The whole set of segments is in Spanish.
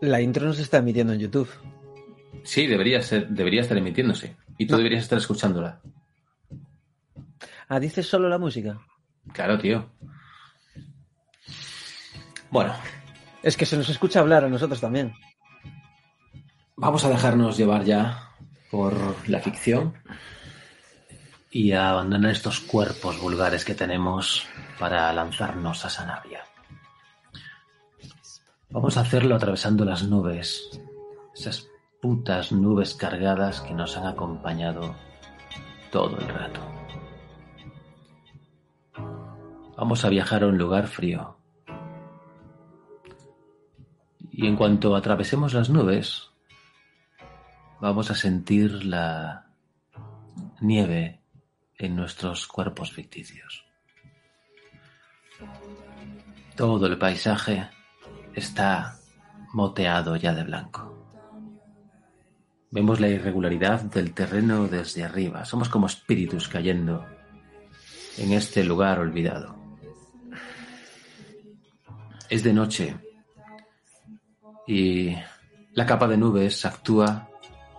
La intro no se está emitiendo en YouTube. Sí, debería, ser, debería estar emitiéndose. Y tú No. deberías estar escuchándola. Ah, dices solo la música. Claro, tío. Bueno, Es que se nos escucha hablar a nosotros también. vamos a dejarnos llevar ya por la ficción y a abandonar estos cuerpos vulgares que tenemos para lanzarnos a Sanabria. Vamos a hacerlo atravesando las nubes, esas putas nubes cargadas que nos han acompañado todo el rato. Vamos a viajar a un lugar frío. Y en cuanto atravesemos las nubes, vamos a sentir la nieve en nuestros cuerpos ficticios. Todo el paisaje está moteado ya de blanco. Vemos la irregularidad del terreno desde arriba. Somos como espíritus cayendo en este lugar olvidado. Es de noche y la capa de nubes actúa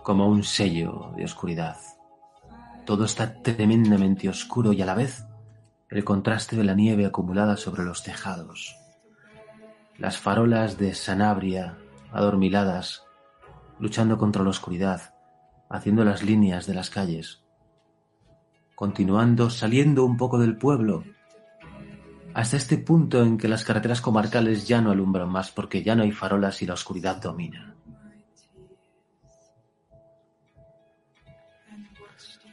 como un sello de oscuridad. Todo está tremendamente oscuro y a la vez el contraste de la nieve acumulada sobre los tejados. Las farolas de Sanabria adormiladas, luchando contra la oscuridad, haciendo las líneas de las calles. Continuando, saliendo un poco del pueblo, hasta este punto en que las carreteras comarcales ya no alumbran más porque ya no hay farolas y la oscuridad domina.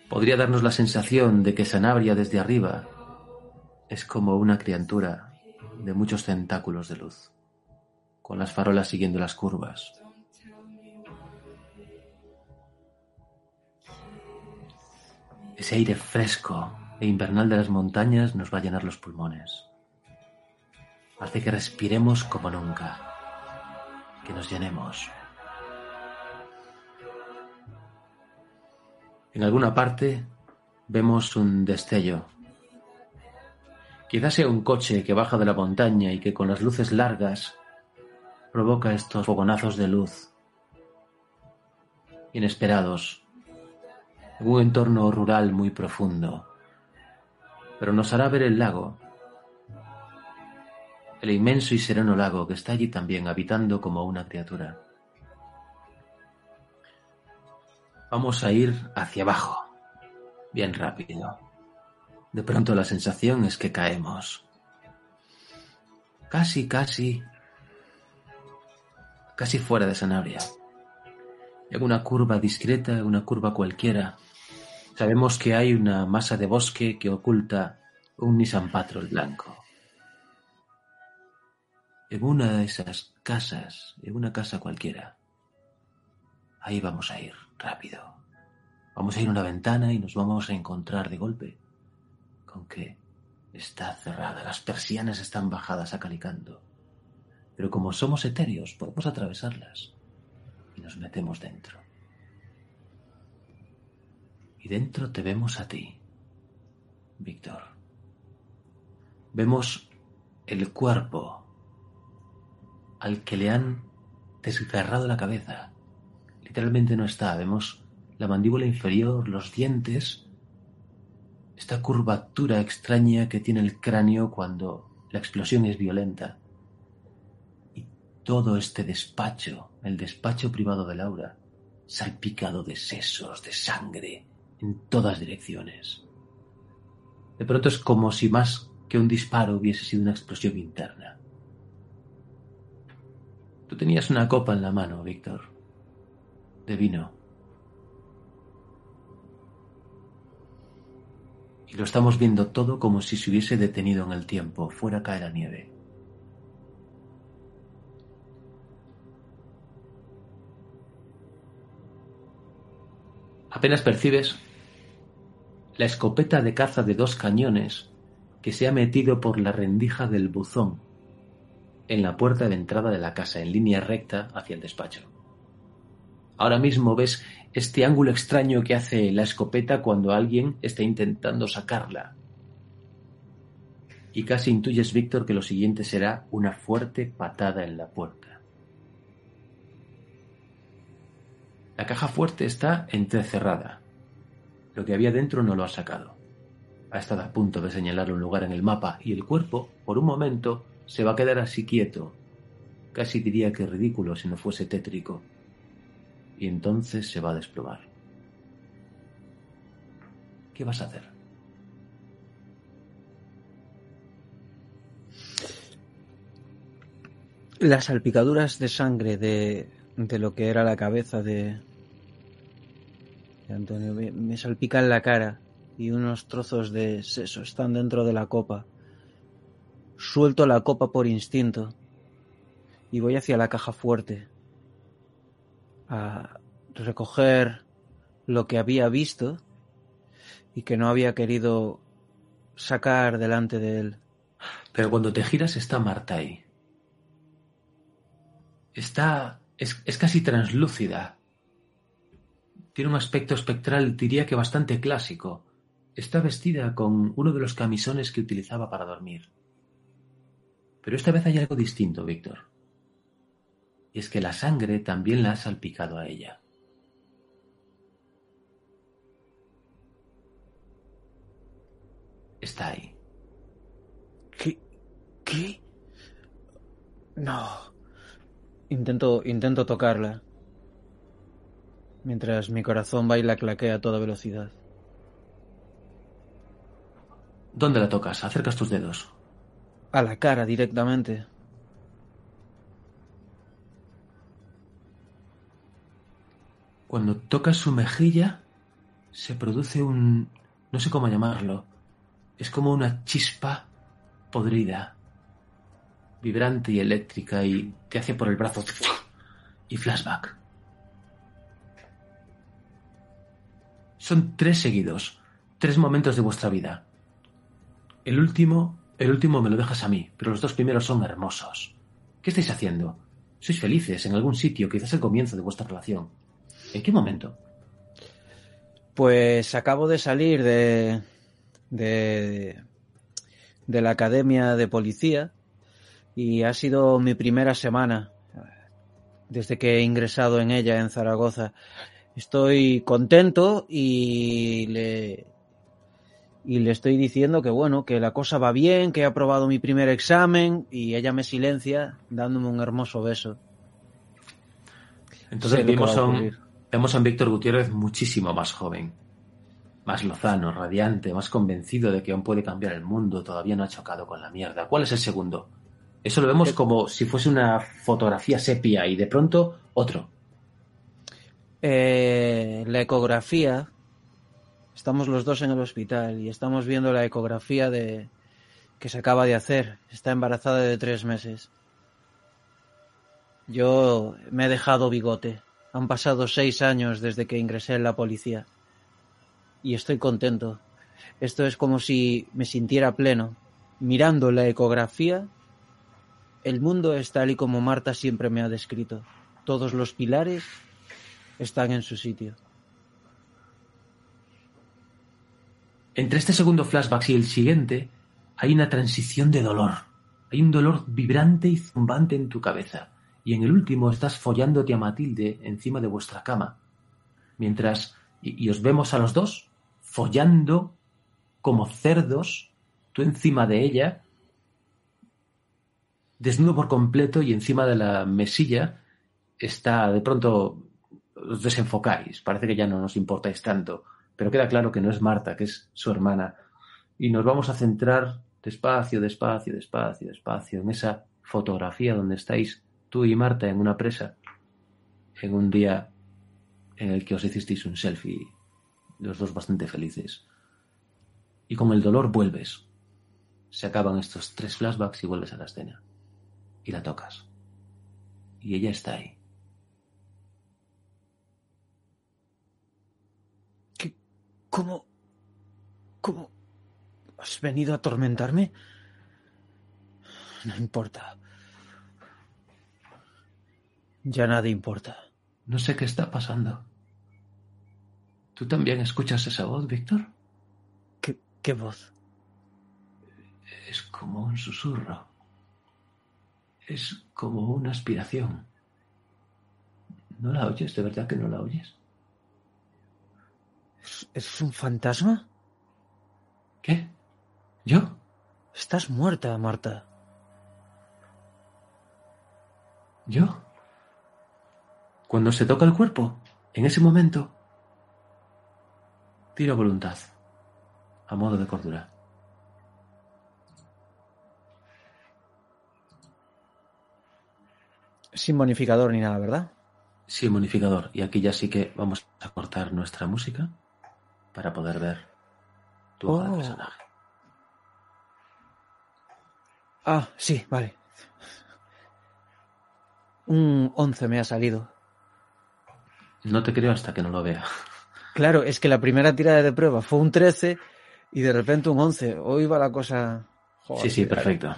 Podría darnos la sensación de que Sanabria desde arriba es como una criatura de muchos tentáculos de luz, con las farolas siguiendo las curvas. Ese aire fresco e invernal de las montañas nos va a llenar los pulmones. Hace que respiremos como nunca, que nos llenemos. En alguna parte vemos un destello. Quizás sea un coche que baja de la montaña y que con las luces largas provoca estos fogonazos de luz inesperados en un entorno rural muy profundo. Pero nos hará ver el lago, el inmenso y sereno lago que está allí también habitando como una criatura. Vamos a ir hacia abajo, bien rápido. De pronto la sensación es que caemos. Casi, casi, casi fuera de Sanabria. En una curva discreta, una curva cualquiera, sabemos que hay una masa de bosque que oculta un Nissan Patrol blanco. En una de esas casas, en una casa cualquiera, ahí vamos a ir, rápido. Vamos a ir a una ventana y nos vamos a encontrar de golpe con que está cerrada, las persianas están bajadas acalicando. Pero como somos etéreos, podemos atravesarlas y nos metemos dentro. Y dentro te vemos a ti, Víctor. Vemos el cuerpo al que le han desgarrado la cabeza. Literalmente no está. Vemos la mandíbula inferior, los dientes, esta curvatura extraña que tiene el cráneo cuando la explosión es violenta. Todo este despacho, el despacho privado de Laura, salpicado de sesos, de sangre, en todas direcciones. De pronto es como si más que un disparo hubiese sido una explosión interna. Tú tenías una copa en la mano, Víctor, de vino. Y lo estamos viendo todo como si se hubiese detenido en el tiempo, fuera cae la nieve. Apenas percibes la escopeta de caza de dos cañones que se ha metido por la rendija del buzón en la puerta de entrada de la casa en línea recta hacia el despacho. Ahora mismo ves este ángulo extraño que hace la escopeta cuando alguien está intentando sacarla. Y casi intuyes, Víctor, que lo siguiente será una fuerte patada en la puerta. La caja fuerte está entrecerrada. Lo que había dentro no lo ha sacado. Ha estado a punto de señalar un lugar en el mapa y el cuerpo, por un momento, se va a quedar así quieto. Casi diría que ridículo si no fuese tétrico. Y entonces se va a desplomar. ¿Qué vas a hacer? Las salpicaduras de sangre de, de lo que era la cabeza de, Antonio me, me salpican la cara y unos trozos de seso están dentro de la copa. Suelto la copa por instinto y voy hacia la caja fuerte a recoger lo que había visto y que no había querido sacar delante de él. Pero cuando te giras está Marta ahí. Está... es, es casi translúcida. Tiene un aspecto espectral, diría que bastante clásico. Está vestida con uno de los camisones que utilizaba para dormir. Pero esta vez hay algo distinto, Víctor. Y es que la sangre también la ha salpicado a ella. Está ahí. ¿Qué? ¿Qué? No. Intento, intento tocarla. Mientras mi corazón baila claquea a toda velocidad. ¿Dónde la tocas? Acercas tus dedos. A la cara directamente. Cuando tocas su mejilla, se produce un... no sé cómo llamarlo. Es como una chispa podrida, vibrante y eléctrica, y te hace por el brazo y flashback. Son tres seguidos, tres momentos de vuestra vida. El último, el último me lo dejas a mí, pero los dos primeros son hermosos. ¿Qué estáis haciendo? Sois felices en algún sitio, quizás el comienzo de vuestra relación. ¿En qué momento? Pues acabo de salir de, de, de la academia de policía y ha sido mi primera semana desde que he ingresado en ella en Zaragoza. Estoy contento y le, y le estoy diciendo que bueno, que la cosa va bien, que he aprobado mi primer examen y ella me silencia dándome un hermoso beso. Entonces vimos a, un, vemos a un Víctor Gutiérrez muchísimo más joven, más lozano, radiante, más convencido de que aún puede cambiar el mundo, todavía no ha chocado con la mierda. ¿Cuál es el segundo? Eso lo vemos como si fuese una fotografía sepia y de pronto otro. Eh, la ecografía, estamos los dos en el hospital y estamos viendo la ecografía de que se acaba de hacer. Está embarazada de tres meses. Yo me he dejado bigote. Han pasado seis años desde que ingresé en la policía. Y estoy contento. Esto es como si me sintiera pleno. Mirando la ecografía, el mundo es tal y como Marta siempre me ha descrito. Todos los pilares están en su sitio. Entre este segundo flashback y el siguiente hay una transición de dolor. Hay un dolor vibrante y zumbante en tu cabeza. Y en el último estás follándote a Matilde encima de vuestra cama. Mientras, y, y os vemos a los dos follando como cerdos, tú encima de ella, desnudo por completo y encima de la mesilla está, de pronto os desenfocáis, parece que ya no nos importáis tanto, pero queda claro que no es Marta, que es su hermana. Y nos vamos a centrar despacio, despacio, despacio, despacio en esa fotografía donde estáis tú y Marta en una presa, en un día en el que os hicisteis un selfie, los dos bastante felices. Y con el dolor vuelves. Se acaban estos tres flashbacks y vuelves a la escena. Y la tocas. Y ella está ahí. ¿Cómo? ¿Cómo? ¿Has venido a atormentarme? No importa. Ya nada importa. No sé qué está pasando. ¿Tú también escuchas esa voz, Víctor? ¿Qué, qué voz? Es como un susurro. Es como una aspiración. ¿No la oyes? ¿De verdad que no la oyes? ¿Es, es un fantasma? ¿Qué? ¿Yo? Estás muerta, Marta. ¿Yo? Cuando se toca el cuerpo, en ese momento, tiro voluntad, a modo de cordura. Sin bonificador ni nada, ¿verdad? Sí, bonificador. Y aquí ya sí que vamos a cortar nuestra música para poder ver tu hoja de Oh. personaje. Ah, sí, vale. Un 11 me ha salido. No te creo hasta que no lo vea. Claro, es que la primera tirada de prueba fue un 13 y de repente un 11. Hoy va la cosa... Joder, Sí, sí, perfecto.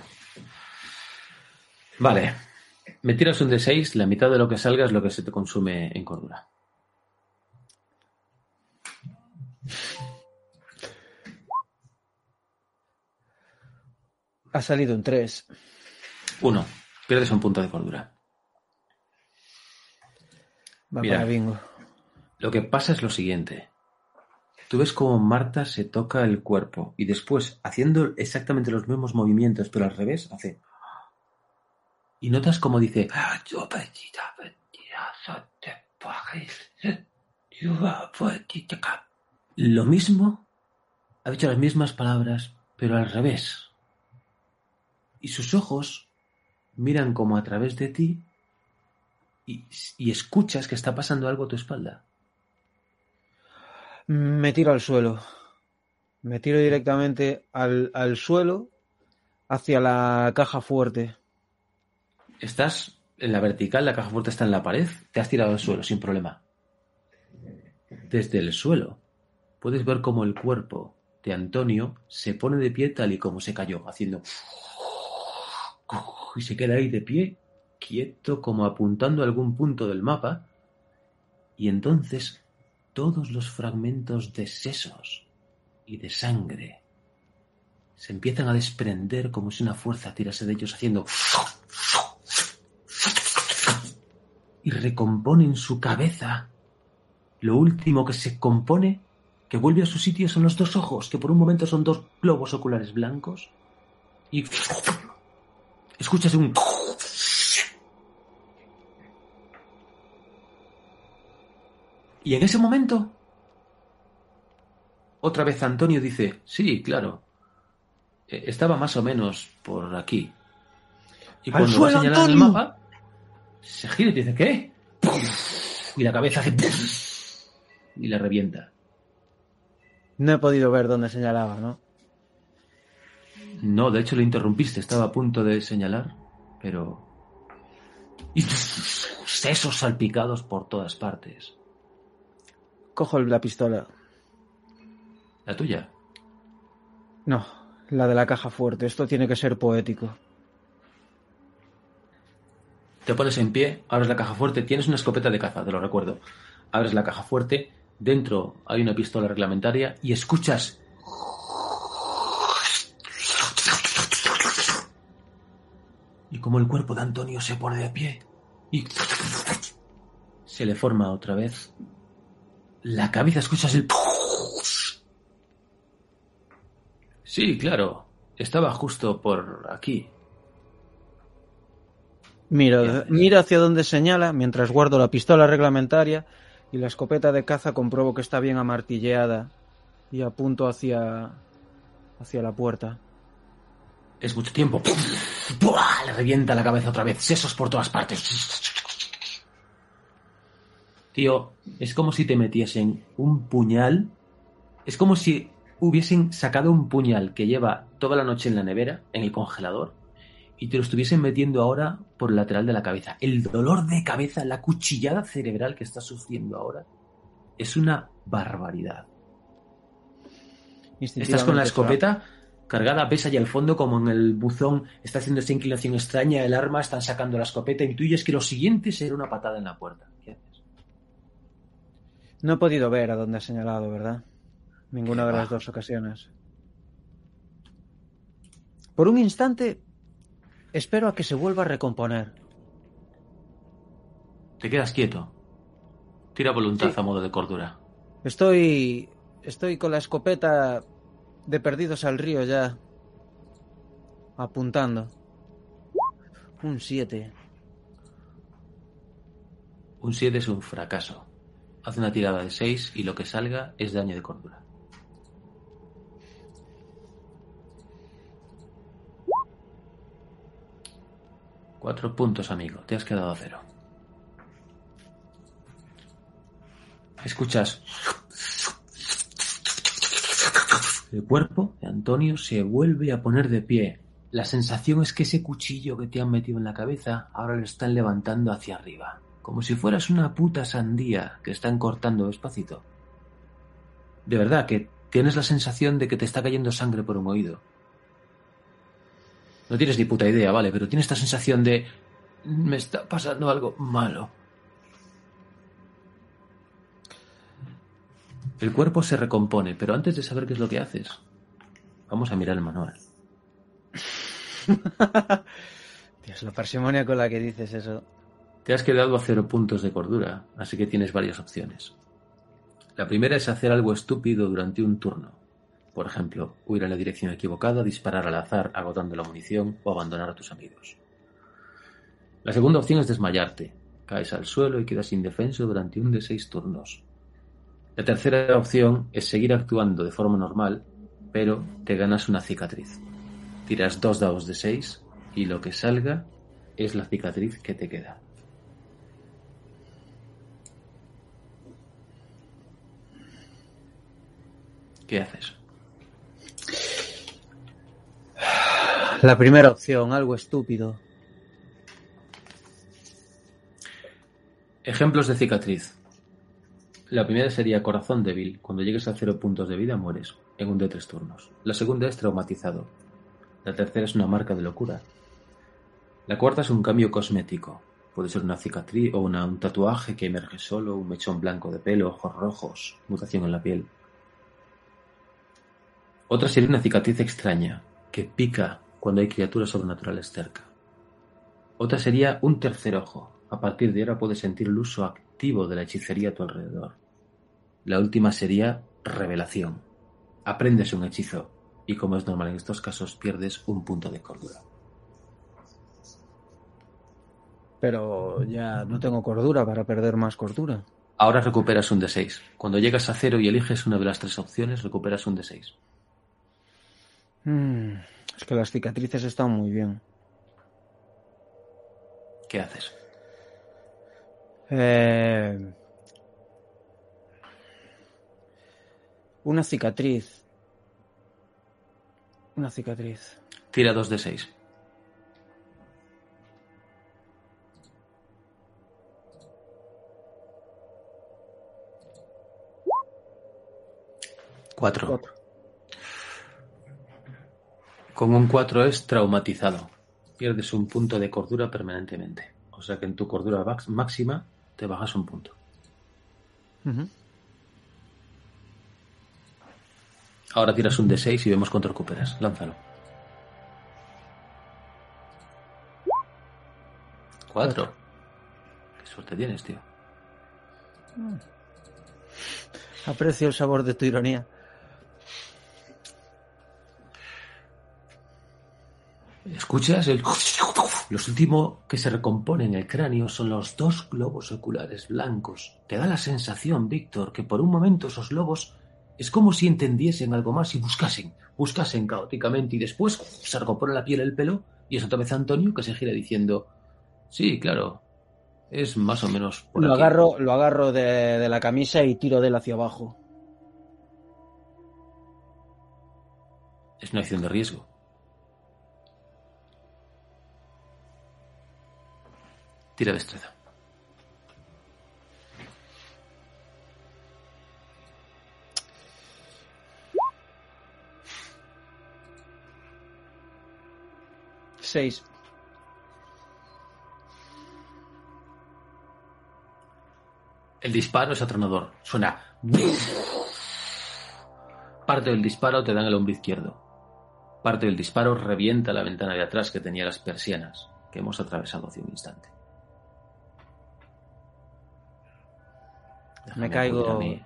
Vale. Me tiras un D6, la mitad de lo que salga es lo que se te consume en cordura. Ha salido un 3. Uno. Pierdes un punto de cordura. Va Mira. para bingo. Lo que pasa es lo siguiente. Tú ves cómo Marta se toca el cuerpo y después, haciendo exactamente los mismos movimientos, pero al revés, hace... Y notas como dice... Lo mismo, ha dicho las mismas palabras, pero al revés. Y sus ojos miran como a través de ti y, y escuchas que está pasando algo a tu espalda. Me tiro al suelo. Me tiro directamente al, al suelo hacia la caja fuerte. Estás en la vertical, la caja fuerte está en la pared, te has tirado al suelo sin problema. Desde el suelo puedes ver cómo el cuerpo de Antonio se pone de pie tal y como se cayó, haciendo... Y se queda ahí de pie, quieto, como apuntando a algún punto del mapa. Y entonces todos los fragmentos de sesos y de sangre se empiezan a desprender como si una fuerza tirase de ellos haciendo y recomponen su cabeza. Lo último que se compone, que vuelve a su sitio, son los dos ojos, que por un momento son dos globos oculares blancos. Y escuchas un... Y en ese momento, otra vez Antonio dice, sí, claro, eh, estaba más o menos por aquí. Y ¡Al cuando va suelo, señalar el Antonio! mapa, se gira y dice, ¿qué? Y la cabeza hace... Y la revienta. No he podido ver dónde señalaba, ¿no? No, de hecho lo interrumpiste, estaba a punto de señalar, pero... Y sesos salpicados por todas partes. Cojo la pistola. La tuya. No, la de la caja fuerte. Esto tiene que ser poético. Te pones en pie, abres la caja fuerte, tienes una escopeta de caza, te lo recuerdo. Abres la caja fuerte, dentro hay una pistola reglamentaria y escuchas... Y como el cuerpo de Antonio se pone de pie y se le forma otra vez la cabeza, escuchas el... Sí, claro, estaba justo por aquí. Miro, miro hacia donde señala mientras guardo la pistola reglamentaria y la escopeta de caza compruebo que está bien amartilleada y apunto hacia hacia la puerta. Es mucho tiempo. ¡Buah! Le revienta la cabeza otra vez. Sesos por todas partes. Tío, es como si te metiesen un puñal. Es como si hubiesen sacado un puñal que lleva toda la noche en la nevera, en el congelador, y te lo estuviesen metiendo ahora por el lateral de la cabeza. El dolor de cabeza, la cuchillada cerebral que estás sufriendo ahora, es una barbaridad. Estás con la escopeta cargada, ves allá al fondo como en el buzón está haciendo esta inclinación extraña, el arma, están sacando la escopeta, intuyes que lo siguiente será una patada en la puerta. ¿Qué haces? No he podido ver a dónde ha señalado, ¿verdad? Ninguna de las dos ocasiones. Por un instante, espero a que se vuelva a recomponer. Te quedas quieto. Tira voluntad a modo de cordura. Estoy. Estoy con la escopeta de perdidos al río ya. Apuntando. Un 7. Un 7 es un fracaso. Haz una tirada de 6 y lo que salga es daño de cordura. Cuatro puntos, amigo. Te has quedado a cero. Escuchas. El cuerpo de Antonio se vuelve a poner de pie. La sensación es que ese cuchillo que te han metido en la cabeza ahora lo están levantando hacia arriba. Como si fueras una puta sandía que están cortando despacito. De verdad que tienes la sensación de que te está cayendo sangre por un oído. No tienes ni puta idea, vale, pero tienes esta sensación de... Me está pasando algo malo. El cuerpo se recompone, pero antes de saber qué es lo que haces, vamos a mirar el manual. Dios, la parsimonia con la que dices eso. Te has quedado a cero puntos de cordura, así que tienes varias opciones. La primera es hacer algo estúpido durante un turno. Por ejemplo, huir en la dirección equivocada, disparar al azar agotando la munición o abandonar a tus amigos. La segunda opción es desmayarte. Caes al suelo y quedas indefenso durante un de seis turnos. La tercera opción es seguir actuando de forma normal, pero te ganas una cicatriz. Tiras dos dados de seis y lo que salga es la cicatriz que te queda. ¿Qué haces? La primera opción, algo estúpido. Ejemplos de cicatriz. La primera sería corazón débil. Cuando llegues a cero puntos de vida mueres, en un de tres turnos. La segunda es traumatizado. La tercera es una marca de locura. La cuarta es un cambio cosmético. Puede ser una cicatriz o una, un tatuaje que emerge solo, un mechón blanco de pelo, ojos rojos, mutación en la piel. Otra sería una cicatriz extraña, que pica cuando hay criaturas sobrenaturales cerca. Otra sería un tercer ojo. A partir de ahora puedes sentir el uso activo de la hechicería a tu alrededor. La última sería revelación. Aprendes un hechizo y como es normal en estos casos pierdes un punto de cordura. Pero ya no tengo cordura para perder más cordura. Ahora recuperas un D6. Cuando llegas a cero y eliges una de las tres opciones, recuperas un D6. Mm, es que las cicatrices están muy bien. ¿Qué haces? Eh, una cicatriz. Una cicatriz. Tira dos de seis. Cuatro. Cuatro. Con un 4 es traumatizado. Pierdes un punto de cordura permanentemente. O sea que en tu cordura máxima te bajas un punto. Ahora tiras un D6 y vemos cuánto recuperas. Lánzalo. Cuatro. Qué suerte tienes, tío. Aprecio el sabor de tu ironía. ¿Escuchas? El... Los últimos que se recomponen en el cráneo son los dos globos oculares blancos. Te da la sensación, Víctor, que por un momento esos globos es como si entendiesen algo más y buscasen, buscasen caóticamente y después se recompone la piel el pelo y es otra vez Antonio que se gira diciendo, sí, claro, es más o menos por Lo aquí". agarro, lo agarro de, de la camisa y tiro de él hacia abajo. Es una acción de riesgo. Tira destreza. Seis. El disparo es atronador. Suena. Parte del disparo te da en el hombro izquierdo. Parte del disparo revienta la ventana de atrás que tenía las persianas que hemos atravesado hace un instante. Déjame Me caigo. acudir a mí.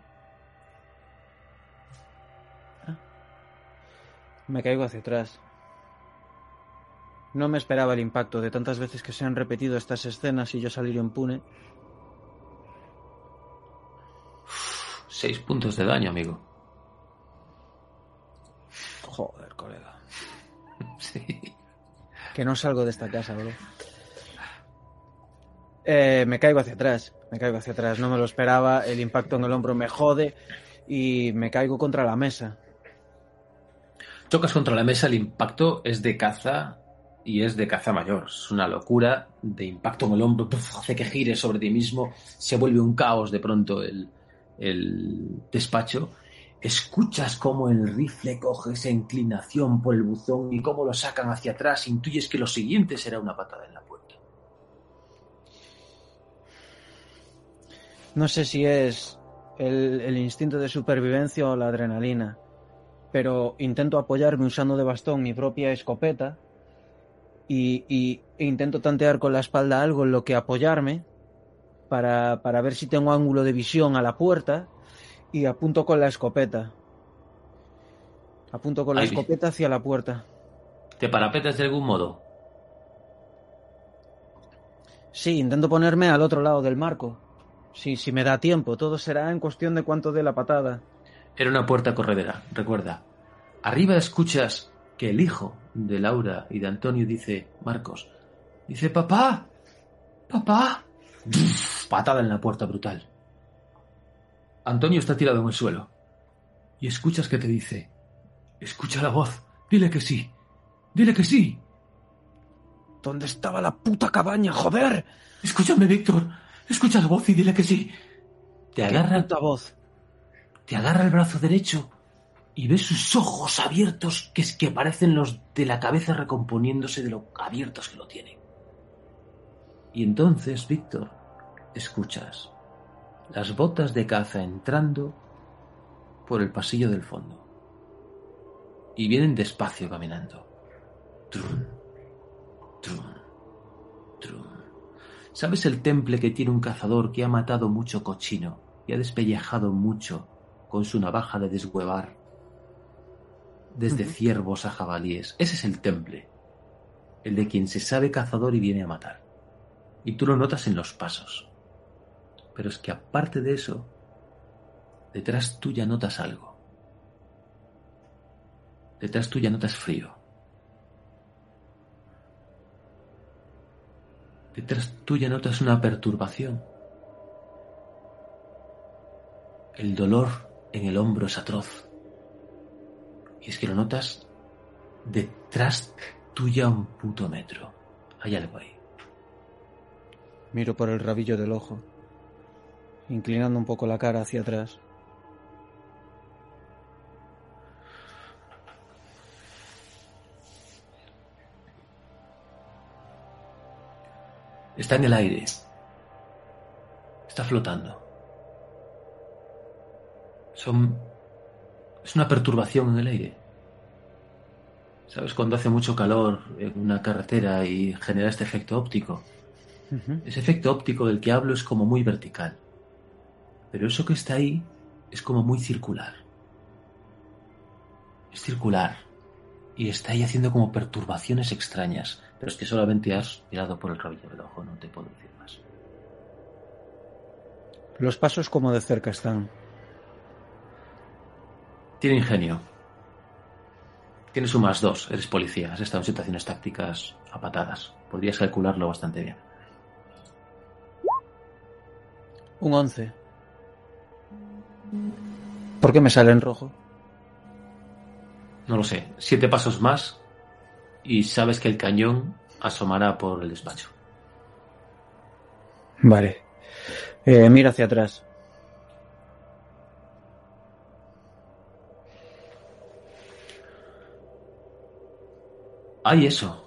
Me caigo hacia atrás. No me esperaba el impacto de tantas veces que se han repetido estas escenas y yo salir impune. Seis puntos de daño, amigo. Joder, colega. Sí. Que no salgo de esta casa, bro. Eh, me caigo hacia atrás. Me caigo hacia atrás. No me lo esperaba. El impacto en el hombro me jode. Y me caigo contra la mesa. Chocas contra la mesa, el impacto es de caza y es de caza mayor. Es una locura de impacto en el hombro, hace que gire sobre ti mismo, se vuelve un caos de pronto el, el despacho. Escuchas cómo el rifle coge esa inclinación por el buzón y cómo lo sacan hacia atrás. Intuyes que lo siguiente será una patada en la puerta. No sé si es el, el instinto de supervivencia o la adrenalina. Pero intento apoyarme usando de bastón mi propia escopeta. Y, y- e intento tantear con la espalda algo en lo que apoyarme. Para, para ver si tengo ángulo de visión a la puerta. Y apunto con la escopeta. Apunto con la Ahí. escopeta hacia la puerta. ¿Te parapetas de algún modo? Sí, intento ponerme al otro lado del marco. Sí, si me da tiempo, todo será en cuestión de cuánto dé la patada. Era una puerta corredera, recuerda. Arriba escuchas que el hijo de Laura y de Antonio dice, Marcos, dice, papá, papá. Patada en la puerta brutal. Antonio está tirado en el suelo. Y escuchas que te dice, escucha la voz, dile que sí, dile que sí. ¿Dónde estaba la puta cabaña, joder? Escúchame, Víctor, escucha la voz y dile que sí. Te agarra puta voz. te agarra el brazo derecho y ves sus ojos abiertos que es que parecen los de la cabeza recomponiéndose de lo abiertos que lo tienen. Y entonces, Víctor, escuchas las botas de caza entrando por el pasillo del fondo. Y vienen despacio caminando. Trum, trum, trum. ¿Sabes el temple que tiene un cazador que ha matado mucho cochino y ha despellejado mucho con su navaja de deshuevar desde ciervos a jabalíes? Ese es el temple, el de quien se sabe cazador y viene a matar. Y tú lo notas en los pasos. Pero es que aparte de eso, detrás tuya notas algo. Detrás tuya notas frío. Detrás tuya notas una perturbación. El dolor en el hombro es atroz. Y es que lo notas detrás tuya un puto metro. Hay algo ahí. Miro por el rabillo del ojo, inclinando un poco la cara hacia atrás. Está en el aire. Está flotando. Son... Es una perturbación en el aire. ¿Sabes cuando hace mucho calor en una carretera y genera este efecto óptico? Ese efecto óptico del que hablo es como muy vertical. Pero eso que está ahí es como muy circular. Es circular. Y está ahí haciendo como perturbaciones extrañas. Pero es que solamente has mirado por el rabillo del ojo, no te puedo decir más. Los pasos como de cerca están. Tiene ingenio. Tienes un más dos, eres policía, has estado en situaciones tácticas a patadas. Podrías calcularlo bastante bien. Un 11. ¿Por qué me sale en rojo? No lo sé. Siete pasos más y sabes que el cañón asomará por el despacho. Vale. Eh, mira hacia atrás. Hay eso.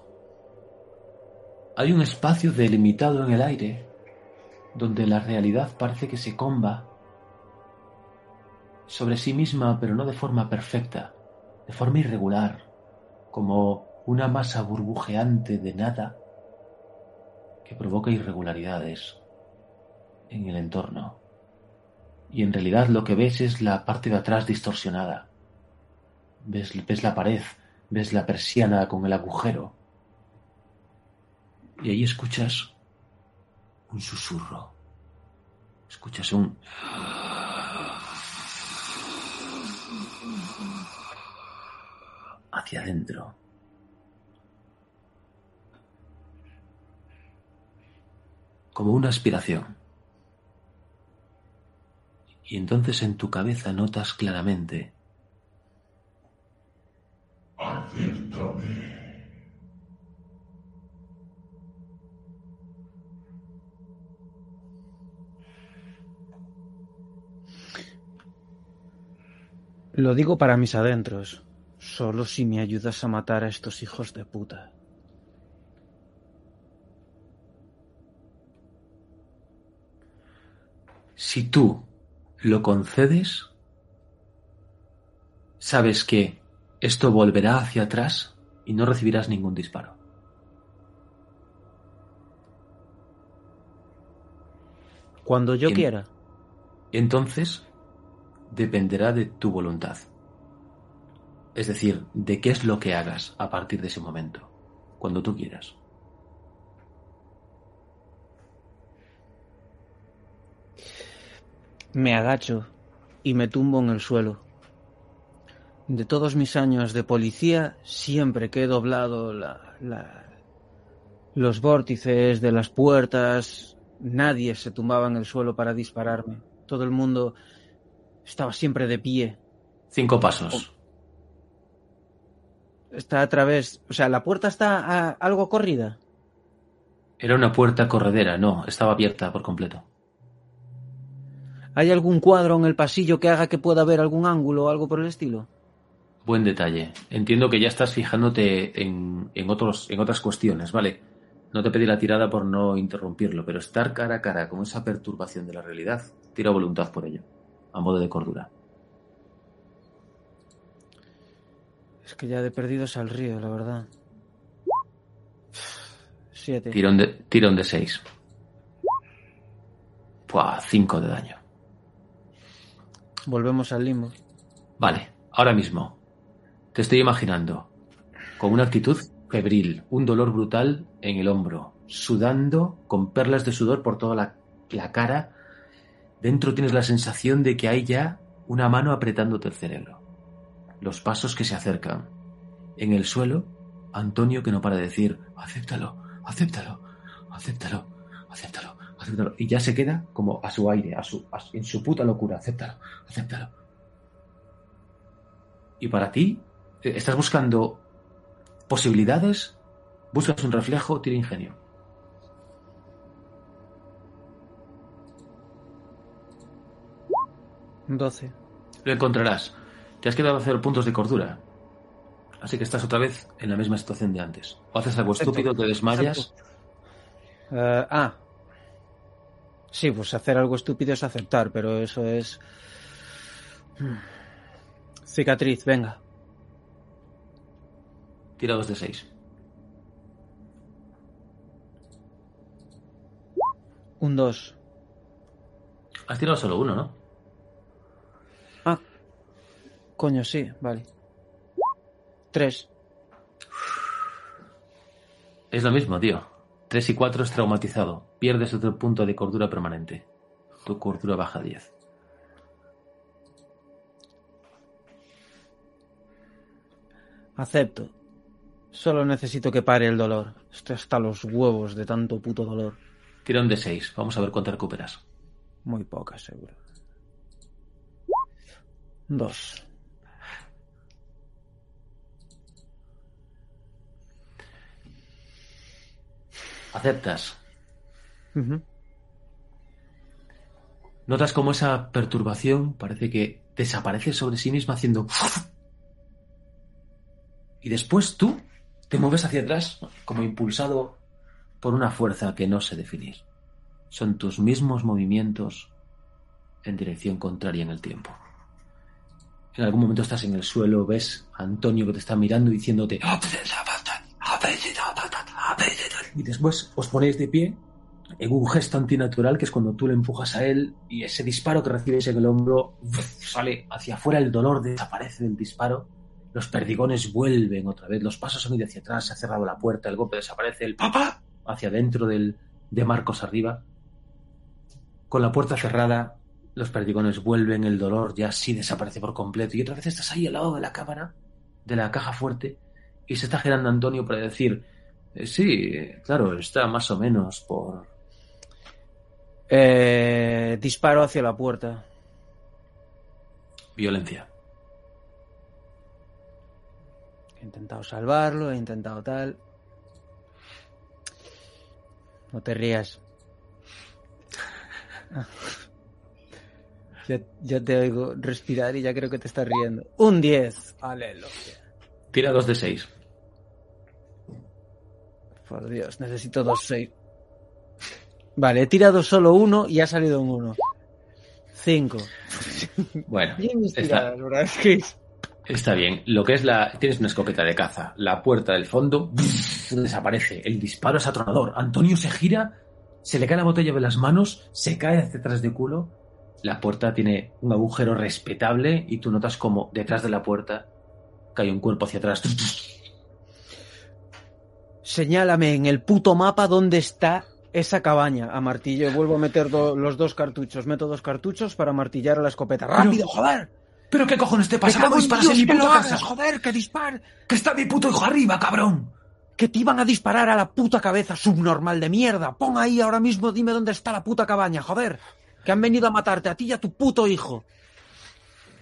Hay un espacio delimitado en el aire donde la realidad parece que se comba sobre sí misma, pero no de forma perfecta, de forma irregular, como una masa burbujeante de nada que provoca irregularidades en el entorno. Y en realidad lo que ves es la parte de atrás distorsionada. Ves, ves la pared, ves la persiana con el agujero. Y ahí escuchas un susurro. Escuchas un... hacia adentro. Como una aspiración. Y entonces en tu cabeza notas claramente. Acéptame. Lo digo para mis adentros. Solo si me ayudas a matar a estos hijos de puta. Si tú lo concedes, sabes que esto volverá hacia atrás y no recibirás ningún disparo. Cuando yo En- quiera. Entonces, dependerá de tu voluntad. Es decir, de qué es lo que hagas a partir de ese momento, cuando tú quieras. Me agacho y me tumbo en el suelo. De todos mis años de policía, siempre que he doblado la- la- los vórtices de las puertas, nadie se tumbaba en el suelo para dispararme. Todo el mundo estaba siempre de pie. Cinco pasos. Está a través, o sea, la puerta está a- algo corrida. Era una puerta corredera, no, estaba abierta por completo. ¿Hay algún cuadro en el pasillo que haga que pueda ver algún ángulo o algo por el estilo? Buen detalle. Entiendo que ya estás fijándote en, en otros, en otras cuestiones, ¿vale? No te pedí la tirada por no interrumpirlo, pero estar cara a cara con esa perturbación de la realidad, tira voluntad por ello, a modo de cordura. Es que ya de perdidos al río, la verdad. Siete. Tirón de, tirón de 6. Puah, 5 de daño. Volvemos al limbo. Vale, ahora mismo. Te estoy imaginando con una actitud febril, un dolor brutal en el hombro, sudando con perlas de sudor por toda la, cara. Dentro tienes la sensación de que hay ya una mano apretándote el cerebro. Los pasos que se acercan. En el suelo, Antonio que no para de decir, acéptalo, acéptalo, acéptalo, acéptalo, acéptalo. Y ya se queda como a su aire, a su, a en su puta locura, acéptalo, acéptalo. Y para ti, eh, estás buscando posibilidades, buscas un reflejo, tira ingenio. Doce. Lo encontrarás. Te has quedado a cero puntos de cordura. Así que estás otra vez en la misma situación de antes. O haces algo estúpido, te desmayas. Eh, ah. Sí, pues hacer algo estúpido es aceptar, pero eso es... Hmm. Cicatriz, venga. Tira dos de seis. Un dos. Has tirado solo uno, ¿no? Ah. Coño, sí, vale. Tres. Es lo mismo, tío. 3 y 4 es traumatizado. Pierdes otro punto de cordura permanente. Tu cordura baja 10. Acepto. Solo necesito que pare el dolor. Estoy hasta los huevos de tanto puto dolor. Tirón de 6. Vamos a ver cuánto recuperas. Muy poca, seguro. Dos. Aceptas. Notas como esa perturbación parece que desaparece sobre sí misma haciendo... Y después tú te mueves hacia atrás como impulsado por una fuerza que no sé definir. Son tus mismos movimientos en dirección contraria en el tiempo. En algún momento estás en el suelo, ves a Antonio que te está mirando diciéndote... Y después os ponéis de pie en un gesto antinatural que es cuando tú le empujas a él y ese disparo que recibes en el hombro sale hacia afuera, el dolor desaparece del disparo, los perdigones vuelven otra vez, los pasos han ido hacia atrás, se ha cerrado la puerta, el golpe desaparece, el papá hacia adentro del, de Marcos arriba. Con la puerta cerrada, los perdigones vuelven, el dolor ya sí desaparece por completo y otra vez estás ahí al lado de la cámara, de la caja fuerte, y se está girando Antonio para decir, "Eh, sí, claro, está más o menos por... Eh, disparo hacia la puerta. Violencia. He intentado salvarlo, he intentado tal. No te rías. Ya, ya te oigo respirar y ya creo que te estás riendo. Un 10. Aleluya. Tira dos de seis. Por Dios, necesito dos 6. Vale, he tirado solo uno y ha salido un 1. 5. Bueno, está, tiradas, ¿verdad? Es que está bien. Lo que es la... Tienes una escopeta de caza. La puerta del fondo desaparece. El disparo es atronador. Antonio se gira, se le cae la botella de las manos, se cae hacia atrás de culo. La puerta tiene un agujero respetable y tú notas como detrás de la puerta cae un cuerpo hacia atrás. Señálame en el puto mapa dónde está esa cabaña a martillo. Vuelvo a meter do- los dos cartuchos. Meto dos cartuchos para martillar a la escopeta. ¡Rápido, joder! ¿Pero qué cojones te pasa? ¡Me cago ¿Cómo disparas en mi puta casa? hagas, joder! ¡Que dispar! ¡Que está mi puto hijo arriba, cabrón! ¡Que te iban a disparar a la puta cabeza, subnormal de mierda! Pon ahí ahora mismo, dime dónde está la puta cabaña, joder. Que han venido a matarte a ti y a tu puto hijo.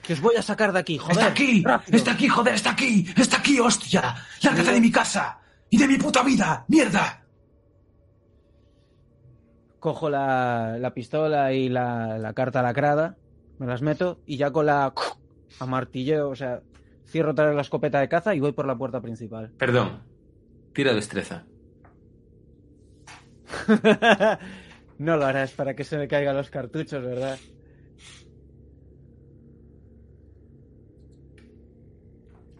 Que os voy a sacar de aquí, joder. ¡Está aquí! rápido. ¡Está aquí, joder! ¡Está aquí! ¡Está aquí, hostia! ¡Lárgate de mi casa! ¡Y de mi puta vida! ¡Mierda! Cojo la, la pistola y la, la carta lacrada, me las meto y ya con la a martilleo, o sea, cierro otra vez la escopeta de caza y voy por la puerta principal. Perdón. Tira destreza. no lo harás para que se me caigan los cartuchos, ¿verdad?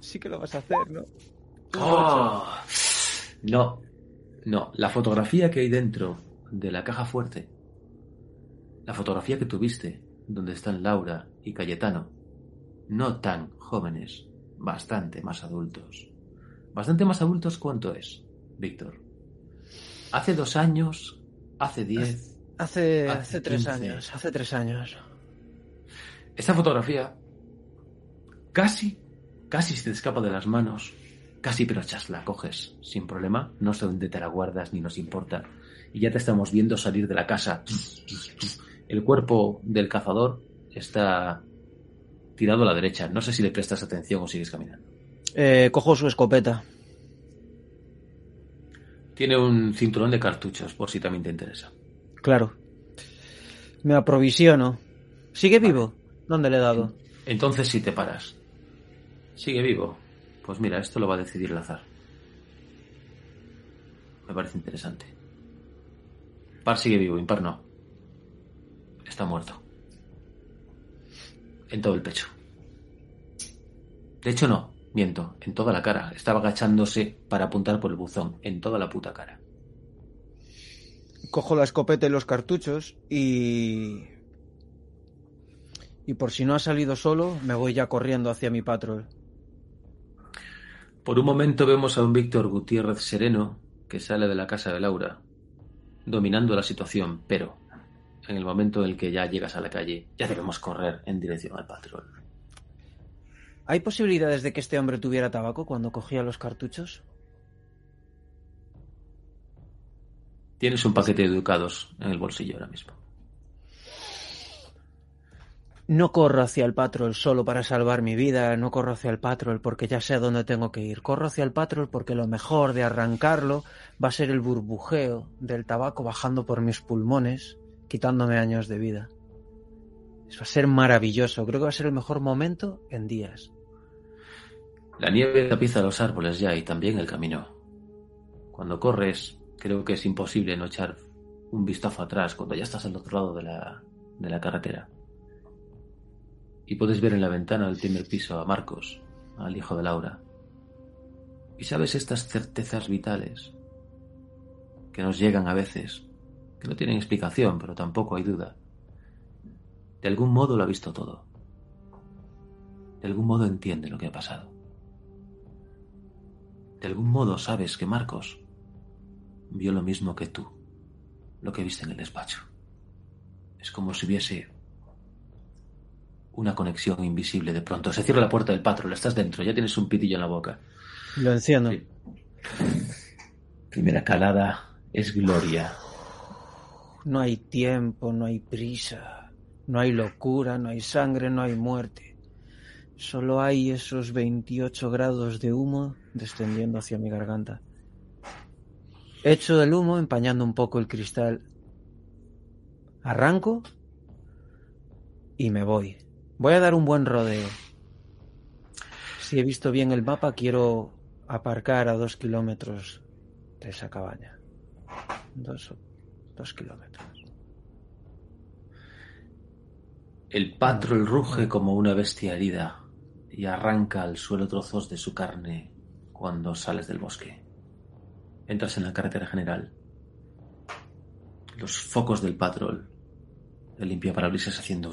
Sí que lo vas a hacer, ¿no? Oh. No, no. La fotografía que hay dentro de la caja fuerte, la fotografía que tuviste, donde están Laura y Cayetano, no tan jóvenes, bastante más adultos. Bastante más adultos, ¿cuánto es, Víctor? Hace dos años, hace diez. Hace, Hace hace tres 15. años, hace tres años. Esta fotografía casi, casi se te escapa de las manos. Casi, pero chas, la coges sin problema. No sé dónde te la guardas ni nos importa. Y ya te estamos viendo salir de la casa. El cuerpo del cazador está tirado a la derecha. No sé si le prestas atención o sigues caminando. Eh, cojo su escopeta. Tiene un cinturón de cartuchos, por si también te interesa. Claro. Me aprovisiono. ¿Sigue vivo? ¿Dónde le he dado? Entonces, si te paras, sigue vivo. Pues mira, esto lo va a decidir el azar. Me parece interesante. Par sigue vivo, impar no. Está muerto. En todo el pecho. De hecho, no, miento, en toda la cara. Estaba agachándose para apuntar por el buzón, en toda la puta cara. Cojo la escopeta y los cartuchos y... Y por si no ha salido solo, me voy ya corriendo hacia mi patrol. Por un momento vemos a un Víctor Gutiérrez sereno que sale de la casa de Laura, dominando la situación, pero en el momento en el que ya llegas a la calle, ya debemos correr en dirección al patrón. ¿Hay posibilidades de que este hombre tuviera tabaco cuando cogía los cartuchos? Tienes un paquete de educados en el bolsillo ahora mismo. No corro hacia el patrol solo para salvar mi vida, no corro hacia el patrol porque ya sé a dónde tengo que ir. Corro hacia el patrol porque lo mejor de arrancarlo va a ser el burbujeo del tabaco bajando por mis pulmones, quitándome años de vida. Eso va a ser maravilloso, creo que va a ser el mejor momento en días. La nieve tapiza los árboles ya y también el camino. Cuando corres, creo que es imposible no echar un vistazo atrás cuando ya estás al otro lado de la, de la carretera y puedes ver en la ventana del primer piso a Marcos, al hijo de Laura. Y sabes estas certezas vitales que nos llegan a veces, que no tienen explicación, pero tampoco hay duda. De algún modo lo ha visto todo. De algún modo entiende lo que ha pasado. De algún modo sabes que Marcos vio lo mismo que tú, lo que viste en el despacho. Es como si hubiese una conexión invisible de pronto. Se cierra la puerta del patrón, estás dentro, ya tienes un pitillo en la boca. Lo enciendo. Primera calada es gloria. No hay tiempo, no hay prisa, no hay locura, no hay sangre, no hay muerte. Solo hay esos 28 grados de humo descendiendo hacia mi garganta. Echo del humo empañando un poco el cristal. Arranco y me voy. Voy a dar un buen rodeo. Si he visto bien el mapa, quiero aparcar a dos kilómetros de esa cabaña. Dos, dos kilómetros. El patrol ruge como una bestia herida y arranca al suelo trozos de su carne cuando sales del bosque. Entras en la carretera general. Los focos del patrol de limpia parabrisas haciendo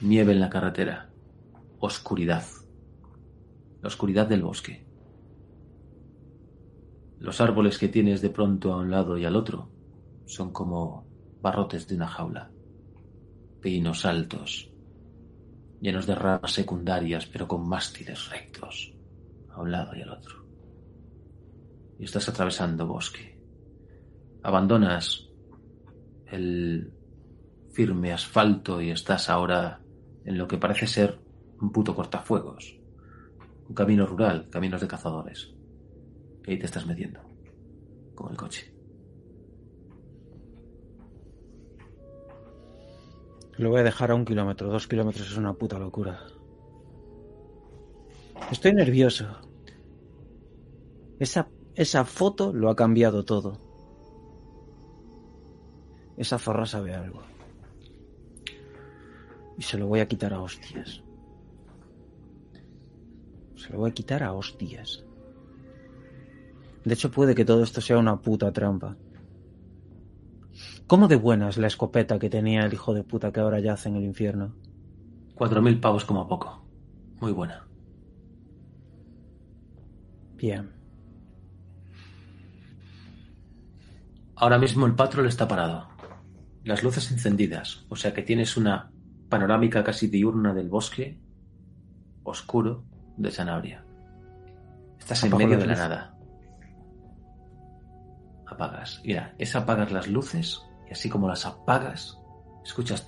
Nieve en la carretera. Oscuridad. La oscuridad del bosque. Los árboles que tienes de pronto a un lado y al otro son como barrotes de una jaula. Pinos altos, llenos de ramas secundarias pero con mástiles rectos a un lado y al otro. Y estás atravesando bosque. Abandonas el firme asfalto y estás ahora en lo que parece ser un puto cortafuegos. Un camino rural, caminos de cazadores. Y ahí te estás metiendo. Con el coche. Lo voy a dejar a un kilómetro. Dos kilómetros es una puta locura. Estoy nervioso. Esa, esa foto lo ha cambiado todo. Esa zorra sabe algo. Y se lo voy a quitar a hostias. Se lo voy a quitar a hostias. De hecho, puede que todo esto sea una puta trampa. ¿Cómo de buena es la escopeta que tenía el hijo de puta que ahora yace en el infierno? Cuatro mil pavos como poco. Muy buena. Bien. Ahora mismo el patrón está parado las luces encendidas, o sea que tienes una panorámica casi diurna del bosque oscuro de Sanabria. Estás en medio de la nada. Apagas. Mira, es apagar las luces y así como las apagas, escuchas...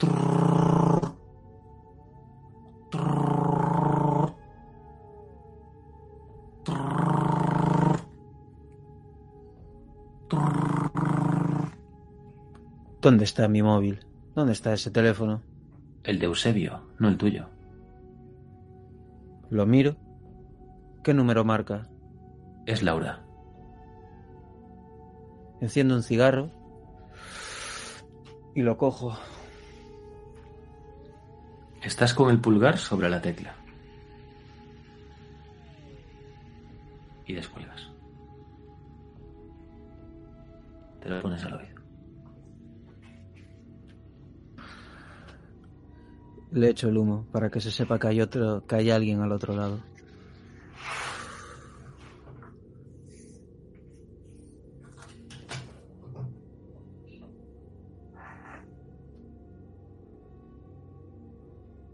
¿Dónde está mi móvil? ¿Dónde está ese teléfono? El de Eusebio, no el tuyo. Lo miro. ¿Qué número marca? Es Laura. Enciendo un cigarro y lo cojo. Estás con el pulgar sobre la tecla. Y descuelgas. Te lo pones al oído. Le echo el humo para que se sepa que hay otro, que hay alguien al otro lado.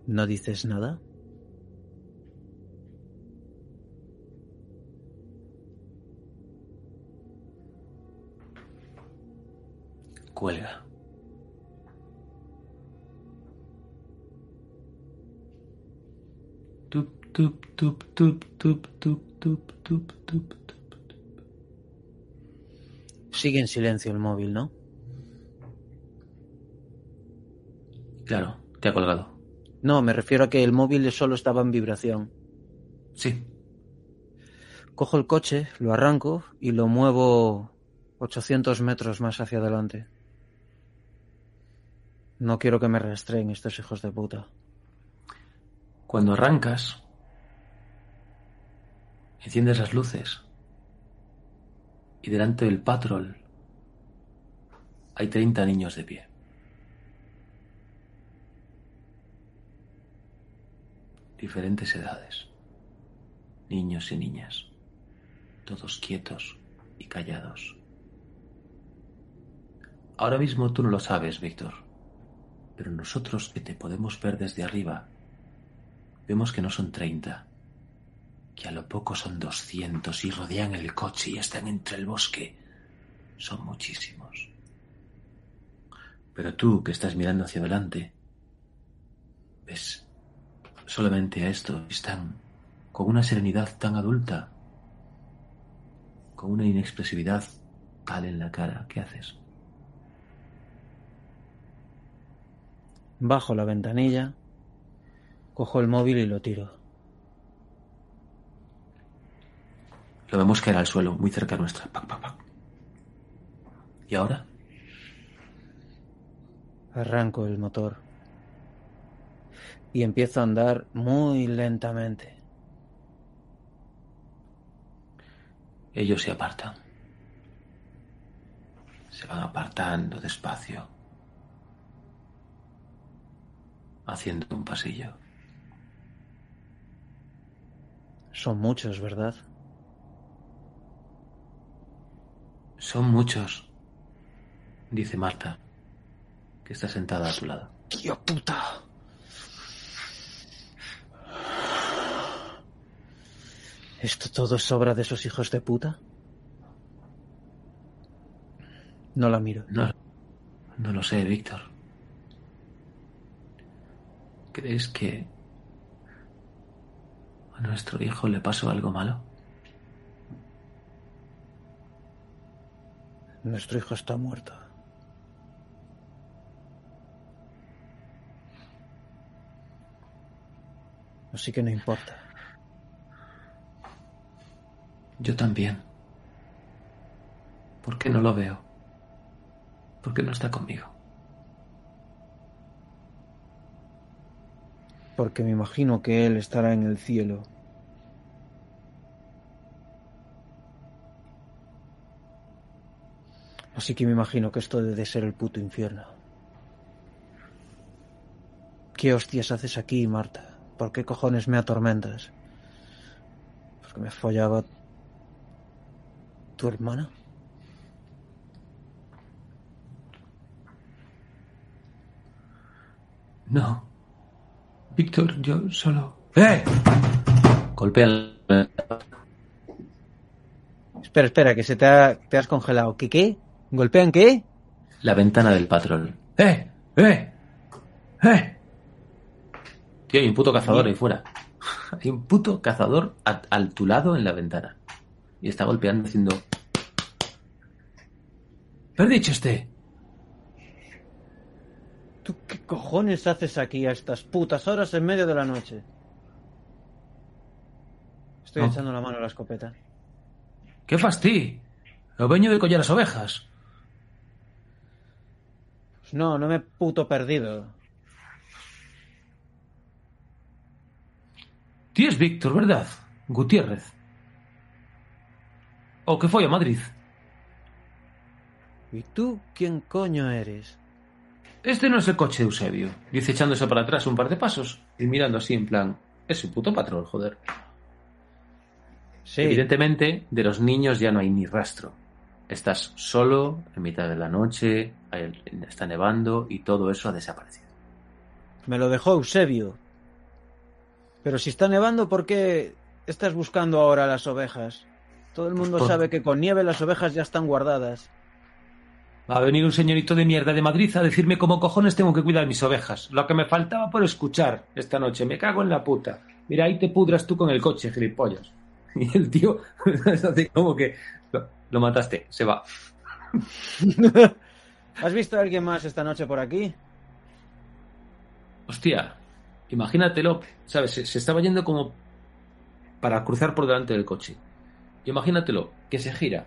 ¿No dices nada? Cuelga. Tup, tup, tup, tup, tup, tup, tup, tup, tup, tup. Sigue en silencio el móvil, ¿no? Claro, te ha colgado. No, me refiero a que el móvil solo estaba en vibración. Sí. Cojo el coche, lo arranco y lo muevo 800 metros más hacia adelante. No quiero que me rastreen estos hijos de puta. Cuando arrancas, enciendes las luces. Y delante del patrol hay 30 niños de pie. Diferentes edades, niños y niñas, todos quietos y callados. Ahora mismo tú no lo sabes, Víctor, pero nosotros que te podemos ver desde arriba, vemos que no son 30, que a lo poco son 200 y rodean el coche y están entre el bosque. Son muchísimos. Pero tú que estás mirando hacia adelante, ves solamente a esto. Están con una serenidad tan adulta, con una inexpresividad tal en la cara. ¿Qué haces? Bajo la ventanilla, cojo el móvil y lo tiro. Lo vemos caer al suelo, muy cerca nuestra. Pac, pac, pac. ¿Y ahora? Arranco el motor y empiezo a andar muy lentamente. Ellos se apartan. Se van apartando despacio, haciendo un pasillo. Son muchos, ¿verdad? Son muchos, dice Marta, que está sentada a su lado. ¡Tío puta! ¿Esto todo es obra de esos hijos de puta? No la miro. No, no lo sé, Víctor. ¿Crees que a nuestro hijo le pasó algo malo? Nuestro hijo está muerto. Así que no importa. Yo también. ¿Por qué no lo veo? ¿Por qué no está conmigo? Porque me imagino que él estará en el cielo. Así que me imagino que esto debe de ser el puto infierno. ¿Qué hostias haces aquí, Marta? ¿Por qué cojones me atormentas? Porque me follaba tu hermana. No. Víctor, yo solo. ¡Eh! Golpea el- Espera, espera, que se te, ha- te has congelado. ¿Qué qué? ¿Golpean qué? la ventana del patrón. ¡Eh! ¡Eh! ¡Eh! Tío, hay un puto cazador ahí fuera. Hay un puto cazador a, al tu lado en la ventana. Y está golpeando haciendo. ¿Qué has dicho este? ¿Tú qué cojones haces aquí a estas putas horas en medio de la noche? Estoy No. echando la mano a la escopeta. ¡Qué fastí! Lo veño de collar las ovejas. Pues no, no me he puto perdido. Tío es Víctor, ¿verdad? Gutiérrez. ¿O que fue a Madrid? ¿Y tú quién coño eres? Este no es el coche de Eusebio. Dice echándose para atrás un par de pasos y mirando así en plan. Es su puto patrón, joder. Sí, Evidentemente, de los niños ya no hay ni rastro. Estás solo, en mitad de la noche, está nevando y todo eso ha desaparecido. me lo dejó Eusebio. Pero si está nevando, ¿por qué estás buscando ahora las ovejas? Todo el mundo Por- sabe que con nieve las ovejas ya están guardadas. Va a venir un señorito de mierda de Madrid a decirme cómo cojones tengo que cuidar mis ovejas. Lo que me faltaba por escuchar esta noche. Me cago en la puta. Mira, ahí te pudras tú con el coche, gilipollas. Y el tío hace como que lo, mataste, se va. ¿Has visto a alguien más esta noche por aquí? Hostia, imagínatelo, ¿sabes? Se, se estaba yendo como para cruzar por delante del coche. Imagínatelo, que se gira,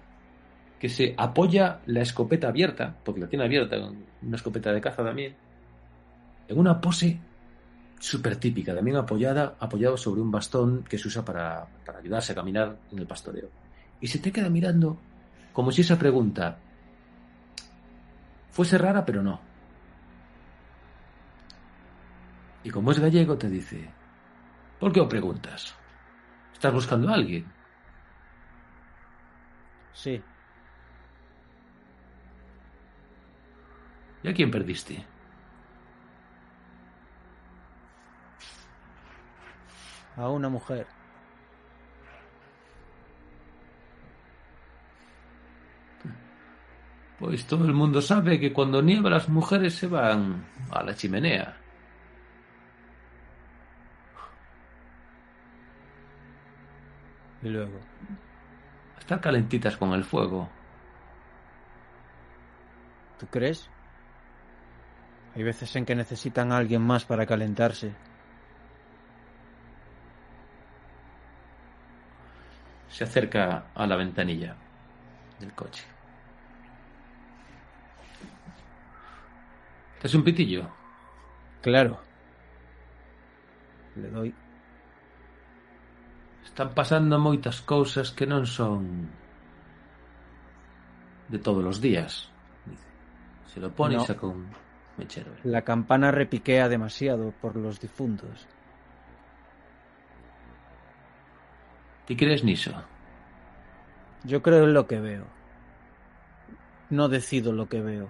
que se apoya la escopeta abierta, porque la tiene abierta, una escopeta de caza también, en una pose súper típica, también apoyada, apoyado sobre un bastón que se usa para, para ayudarse a caminar en el pastoreo. Y se te queda mirando como si esa pregunta fuese rara, pero no. Y como es gallego, te dice, ¿por qué o preguntas? ¿Estás buscando a alguien? Sí. ¿Y a quién perdiste? A una mujer. Pues todo el mundo sabe que cuando nieva las mujeres se van a la chimenea. Y luego. A estar calentitas con el fuego. ¿Tú crees? Hay veces en que necesitan a alguien más para calentarse. Se acerca a la ventanilla del coche. Es un pitillo? Claro. Le doy. Están pasando moitas cousas que non son de todos os días. Dice. Se lo pone No. y saca un mechero. La campana repiquea demasiado por los difuntos. ¿Ti crees niso? Yo creo en lo que veo. No decido lo que veo.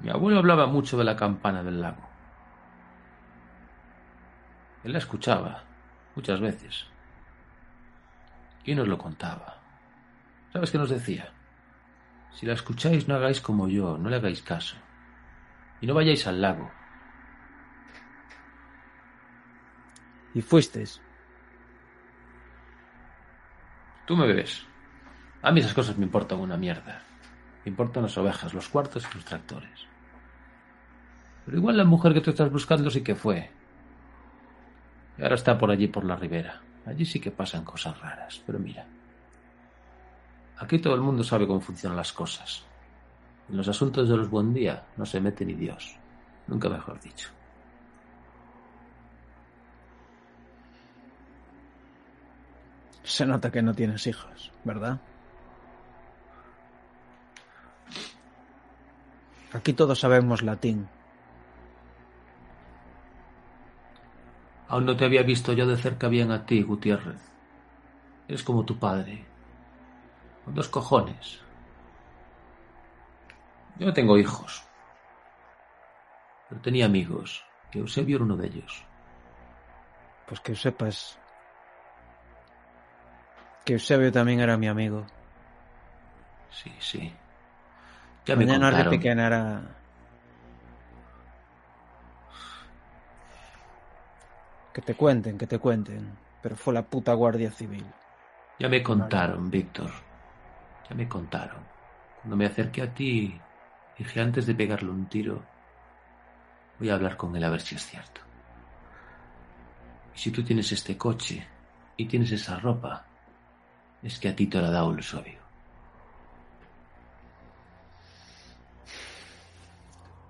Mi abuelo hablaba mucho de la campana del lago. Él la escuchaba muchas veces. Y nos lo contaba. ¿Sabes qué nos decía? Si la escucháis no hagáis como yo, no le hagáis caso. Y no vayáis al lago. Y fuisteis. Tú me ves. A mí esas cosas me importan una mierda. Importan las ovejas, los cuartos y los tractores. Pero igual la mujer que tú estás buscando sí que fue. Y ahora está por allí, por la ribera. Allí sí que pasan cosas raras. Pero mira. Aquí todo el mundo sabe cómo funcionan las cosas. En los asuntos de los buen día no se mete ni Dios. Nunca mejor dicho. Se nota que no tienes hijos, ¿verdad? Aquí todos sabemos latín. Aún no te había visto yo de cerca bien a ti, Gutiérrez. Eres como tu padre. Con dos cojones. Yo no tengo hijos. Pero tenía amigos. Que Eusebio era uno de ellos. Pues que sepas que Eusebio también era mi amigo. Sí, sí. Ya me Mañana contaron. Que te cuenten, que te cuenten. Pero fue la puta Guardia Civil. Ya me contaron, Víctor. Ya me contaron. Cuando me acerqué a ti, dije antes de pegarle un tiro, voy a hablar con él a ver si es cierto. Y si tú tienes este coche y tienes esa ropa, es que a ti te ha dado el sobio.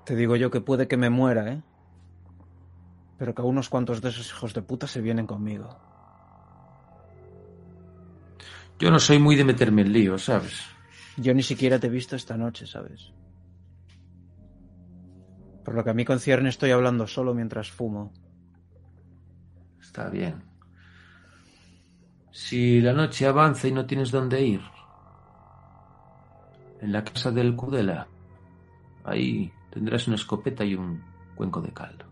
Te digo yo que puede que me muera, ¿eh? Pero que unos cuantos de esos hijos de puta se vienen conmigo. Yo no soy muy de meterme en líos, ¿sabes? Yo ni siquiera te he visto esta noche, ¿sabes? Por lo que a mí concierne estoy hablando solo mientras fumo. Está bien. Si la noche avanza y no tienes dónde ir, en la casa del Cudela, ahí tendrás una escopeta y un cuenco de caldo.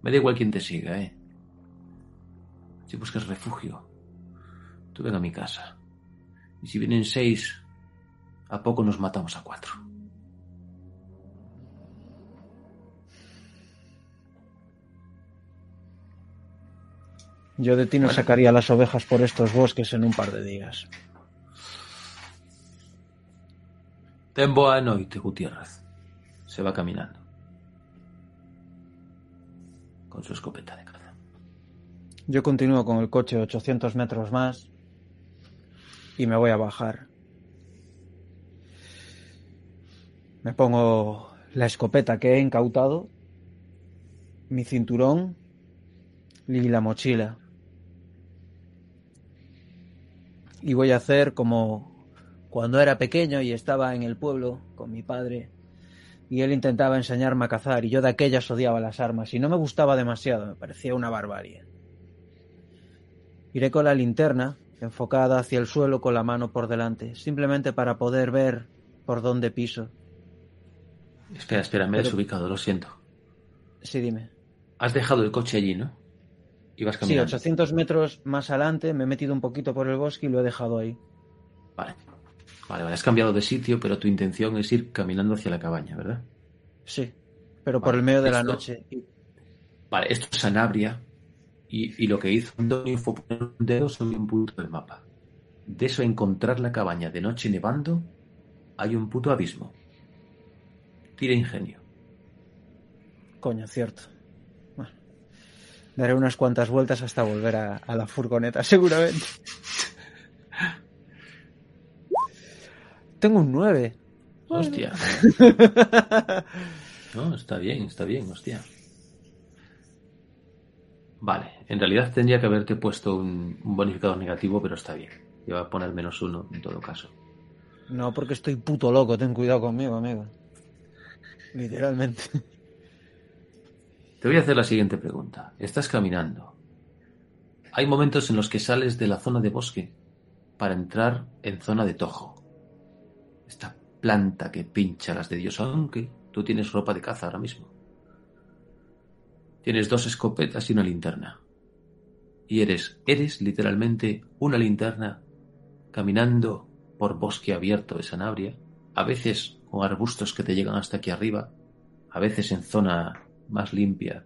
Me da igual quien te siga, ¿eh? Si buscas refugio, tú ven a mi casa. Y si vienen seis, a poco nos matamos a cuatro. Yo de ti no sacaría las ovejas por estos bosques en un par de días. Ten boa noite, Gutiérrez. Se va caminando. Con su escopeta de caza. Yo continúo con el coche 800 metros más y me voy a bajar. Me pongo la escopeta que he incautado, mi cinturón y la mochila. Y voy a hacer como cuando era pequeño y estaba en el pueblo con mi padre y él intentaba enseñarme a cazar y yo de aquellas odiaba las armas y no me gustaba demasiado, me parecía una barbarie. Iré con la linterna enfocada hacia el suelo con la mano por delante, simplemente para poder ver por dónde piso. Espera, espera, me he desubicado, lo siento. Sí, dime. Has dejado el coche allí, ¿no? Ibas Sí, caminando. 800 metros más adelante me he metido un poquito por el bosque y lo he dejado ahí. Vale. Vale, vale, has cambiado de sitio, pero tu intención es ir caminando hacia la cabaña, ¿verdad? Sí, pero por el medio de la noche. Vale, esto es Sanabria y, y lo que hizo Antonio fue poner un dedo sobre un punto del mapa. De eso encontrar la cabaña de noche nevando, hay un puto abismo. Tira ingenio. Coño, cierto. Bueno, daré unas cuantas vueltas hasta volver a, a la furgoneta, seguramente. Tengo un 9. Hostia. No, está bien, está bien, hostia. Vale, en realidad tendría que haberte puesto un, un bonificador negativo, pero está bien. Yo voy a poner menos uno en todo caso. No, porque estoy puto loco, ten cuidado conmigo, amigo. Literalmente. Te voy a hacer la siguiente pregunta. Estás caminando. Hay momentos en los que sales de la zona de bosque para entrar en zona de tojo. Esta planta que pincha las de Dios, aunque tú tienes ropa de caza ahora mismo. Tienes dos escopetas y una linterna. Y eres, eres literalmente una linterna caminando por bosque abierto de Sanabria, a veces con arbustos que te llegan hasta aquí arriba, a veces en zona más limpia,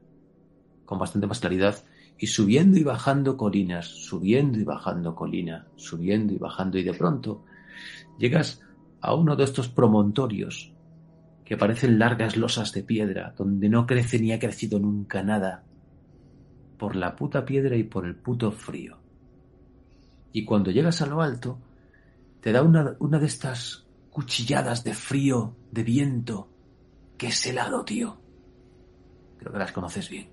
con bastante más claridad, y subiendo y bajando colinas, subiendo y bajando colina, subiendo y bajando, y de pronto llegas a uno de estos promontorios que parecen largas losas de piedra, donde no crece ni ha crecido nunca nada, por la puta piedra y por el puto frío. Y cuando llegas a lo alto, te da una, una de estas cuchilladas de frío, de viento, que es helado, tío. Creo que las conoces bien.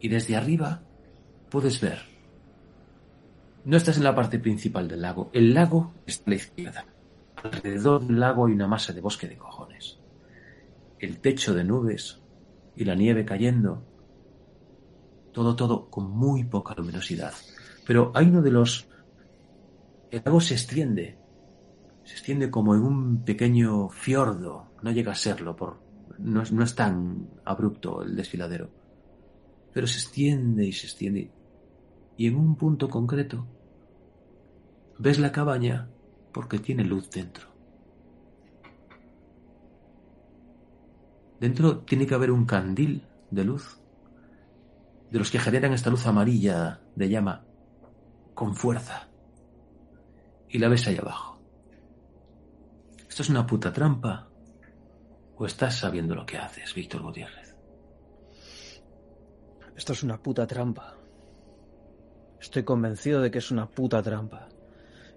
Y desde arriba puedes ver. No estás en la parte principal del lago. El lago está a la izquierda. Alrededor del lago hay una masa de bosque de cojones. El techo de nubes y la nieve cayendo. Todo, todo con muy poca luminosidad. Pero hay uno de los... El lago se extiende. Se extiende como en un pequeño fiordo. No llega a serlo por, no es, no es tan abrupto el desfiladero, pero se extiende y se extiende. Y en un punto concreto ves la cabaña porque tiene luz dentro. Dentro tiene que haber un candil de luz, de los que generan esta luz amarilla de llama con fuerza. Y la ves ahí abajo. ¿Esto es una puta trampa? ¿O estás sabiendo lo que haces, Víctor Gutiérrez? Esto es una puta trampa. Estoy convencido de que es una puta trampa.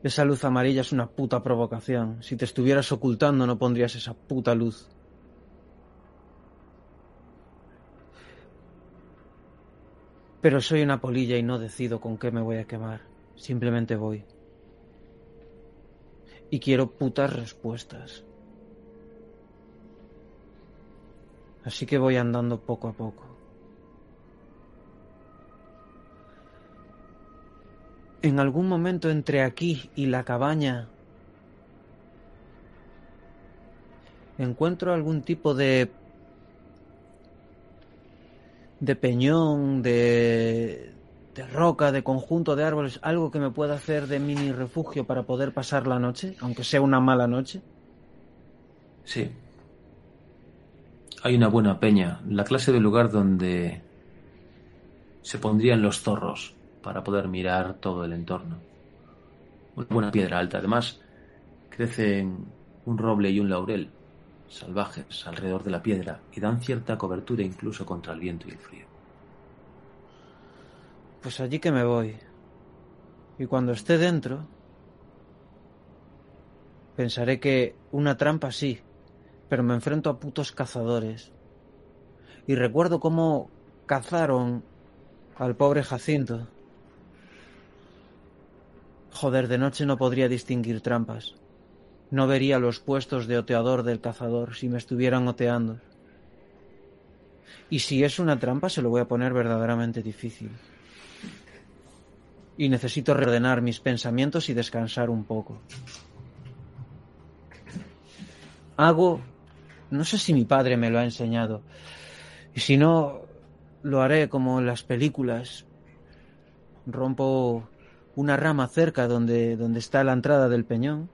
Esa luz amarilla es una puta provocación. Si te estuvieras ocultando no pondrías esa puta luz. Pero soy una polilla y no decido con qué me voy a quemar. Simplemente voy. Y quiero putas respuestas. Así que voy andando poco a poco. En algún momento entre aquí y la cabaña encuentro algún tipo de de peñón, de de roca, de conjunto de árboles, algo que me pueda hacer de mini refugio para poder pasar la noche, aunque sea una mala noche? Sí. Hay una buena peña, la clase de lugar donde se pondrían los zorros para poder mirar todo el entorno. Una buena piedra alta. Además, crecen un roble y un laurel salvajes alrededor de la piedra y dan cierta cobertura incluso contra el viento y el frío. Pues allí que me voy. Y cuando esté dentro, pensaré que una trampa sí, pero me enfrento a putos cazadores. Y recuerdo cómo cazaron al pobre Jacinto. Joder, de noche no podría distinguir trampas. No vería los puestos de oteador del cazador si me estuvieran oteando. Y si es una trampa, se lo voy a poner verdaderamente difícil. Y necesito reordenar mis pensamientos y descansar un poco. Hago... No sé si mi padre me lo ha enseñado. Y si no, lo haré como en las películas. Rompo una rama cerca donde, donde está la entrada del peñón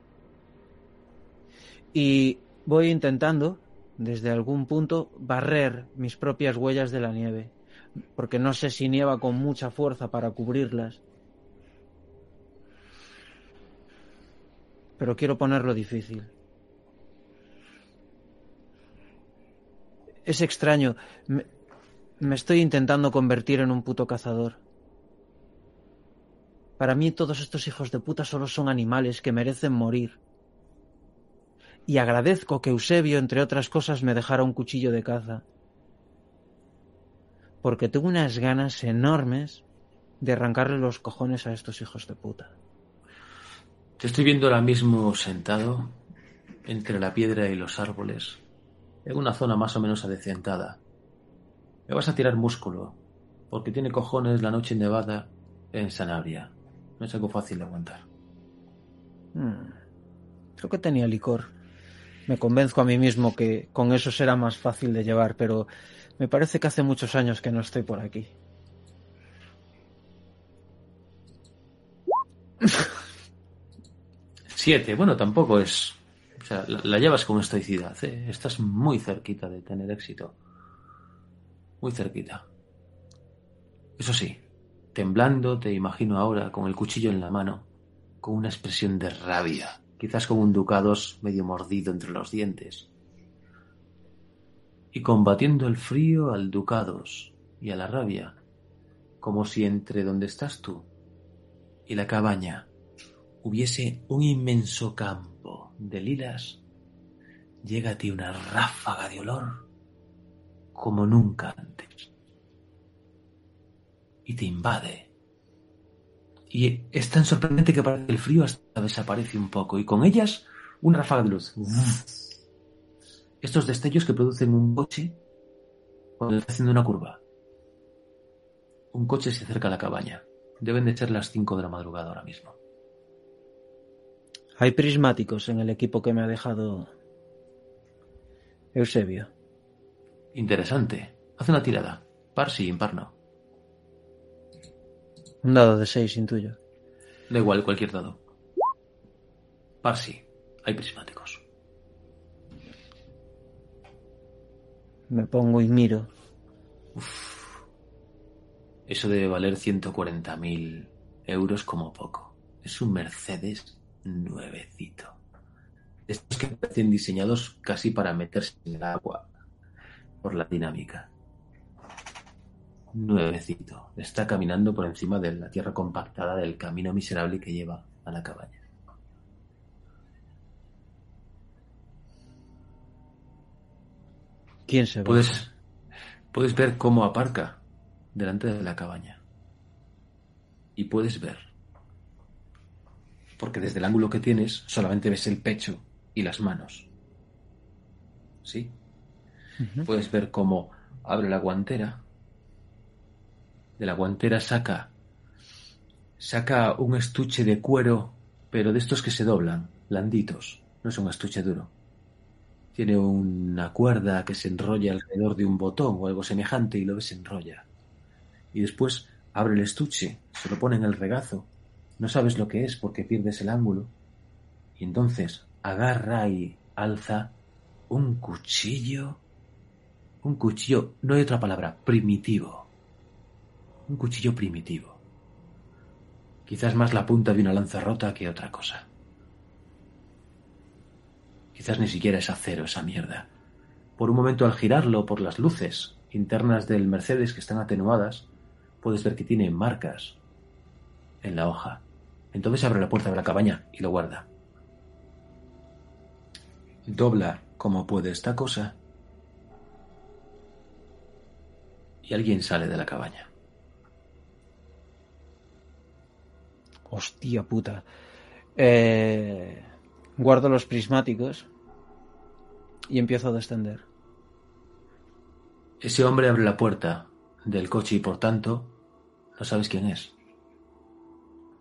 y voy intentando, desde algún punto, barrer mis propias huellas de la nieve, porque no sé si nieva con mucha fuerza para cubrirlas. Pero quiero ponerlo difícil. Es extraño. Me, me estoy intentando convertir en un puto cazador. Para mí todos estos hijos de puta solo son animales que merecen morir y agradezco que Eusebio, entre otras cosas, me dejara un cuchillo de caza. Porque tengo unas ganas enormes de arrancarle los cojones a estos hijos de puta. Te estoy viendo ahora mismo sentado entre la piedra y los árboles, en una zona más o menos adecentada. Me vas a tirar músculo, porque tiene cojones la noche nevada en Sanabria. No es algo fácil de aguantar. Hmm. Creo que tenía licor. Me convenzco a mí mismo que con eso será más fácil de llevar, pero me parece que hace muchos años que no estoy por aquí. Siete, bueno, tampoco es. O sea, la, llevas con estoicidad, ¿eh? Estás muy cerquita de tener éxito. Muy cerquita. Eso sí, temblando, te imagino ahora con el cuchillo en la mano, con una expresión de rabia quizás con un ducados medio mordido entre los dientes. Y combatiendo el frío al ducados y a la rabia, como si entre donde estás tú y la cabaña hubiese un inmenso campo de lilas, llega a ti una ráfaga de olor como nunca antes. Y te invade y es tan sorprendente que parece que el frío hasta desaparece un poco y con ellas un ráfaga de luz. Estos destellos que producen un coche cuando está haciendo una curva. Un coche se acerca a la cabaña. Deben de ser las 5 de la madrugada ahora mismo. Hay prismáticos en el equipo que me ha dejado Eusebio. Interesante. Haz una tirada. Par sí, impar no. Un dado de 6, intuyo. Da igual, cualquier dado. Par sí, hay prismáticos. Me pongo y miro. Eso debe valer 140.000 euros como poco. Es un Mercedes nuevecito. Estos que parecen diseñados casi para meterse en el agua por la dinámica nuevecito. Está caminando por encima de la tierra compactada del camino miserable que lleva a la cabaña. ¿Quién se va? Puedes, puedes ver cómo aparca delante de la cabaña. Y puedes ver. Porque desde el ángulo que tienes solamente ves el pecho y las manos. ¿Sí? Puedes ver cómo abre la guantera de la guantera saca saca un estuche de cuero, pero de estos que se doblan, blanditos, no es un estuche duro. Tiene una cuerda que se enrolla alrededor de un botón o algo semejante y lo desenrolla. Y después abre el estuche, se lo pone en el regazo, no sabes lo que es porque pierdes el ángulo, y entonces agarra y alza un cuchillo, un cuchillo, no hay otra palabra, primitivo, un cuchillo primitivo. Quizás más la punta de una lanza rota que otra cosa. Quizás ni siquiera es acero esa mierda. Por un momento al girarlo por las luces internas del Mercedes que están atenuadas, puedes ver que tiene marcas en la hoja. Entonces abre la puerta de la cabaña y lo guarda. Dobla como puede esta cosa y alguien sale de la cabaña. Hostia puta. Eh, guardo los prismáticos y empiezo a descender. Ese hombre abre la puerta del coche y por tanto no sabes quién es.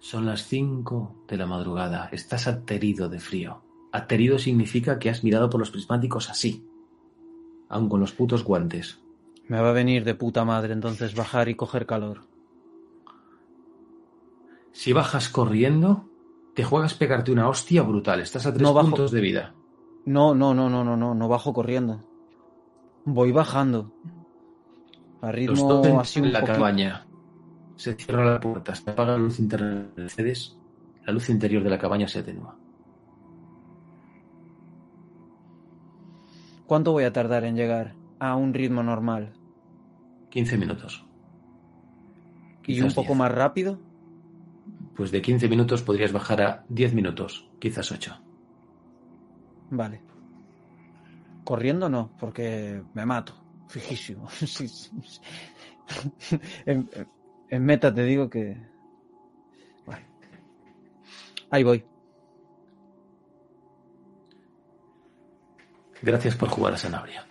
Son las cinco de la madrugada. Estás aterido de frío. Aterido significa que has mirado por los prismáticos así, aun con los putos guantes. Me va a venir de puta madre entonces bajar y coger calor. Si bajas corriendo, te juegas pegarte una hostia brutal. Estás a tres No bajo. puntos de vida. No, no, no, no, no, no, no bajo corriendo. Voy bajando. A Los ritmo dos en así un la poquito. cabaña. Se cierra la puerta, se apaga la luz interna Mercedes, la luz interior de la cabaña se atenúa. ¿Cuánto voy a tardar en llegar a un ritmo normal? 15 minutos. ¿Y un poco 10. más rápido? Pues de 15 minutos podrías bajar a 10 minutos, quizás 8. Vale. Corriendo no, porque me mato. Fijísimo. Sí, sí. en, en meta te digo que... Vale. Ahí voy. Gracias por jugar a Sanabria.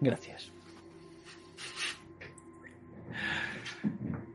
Gracias.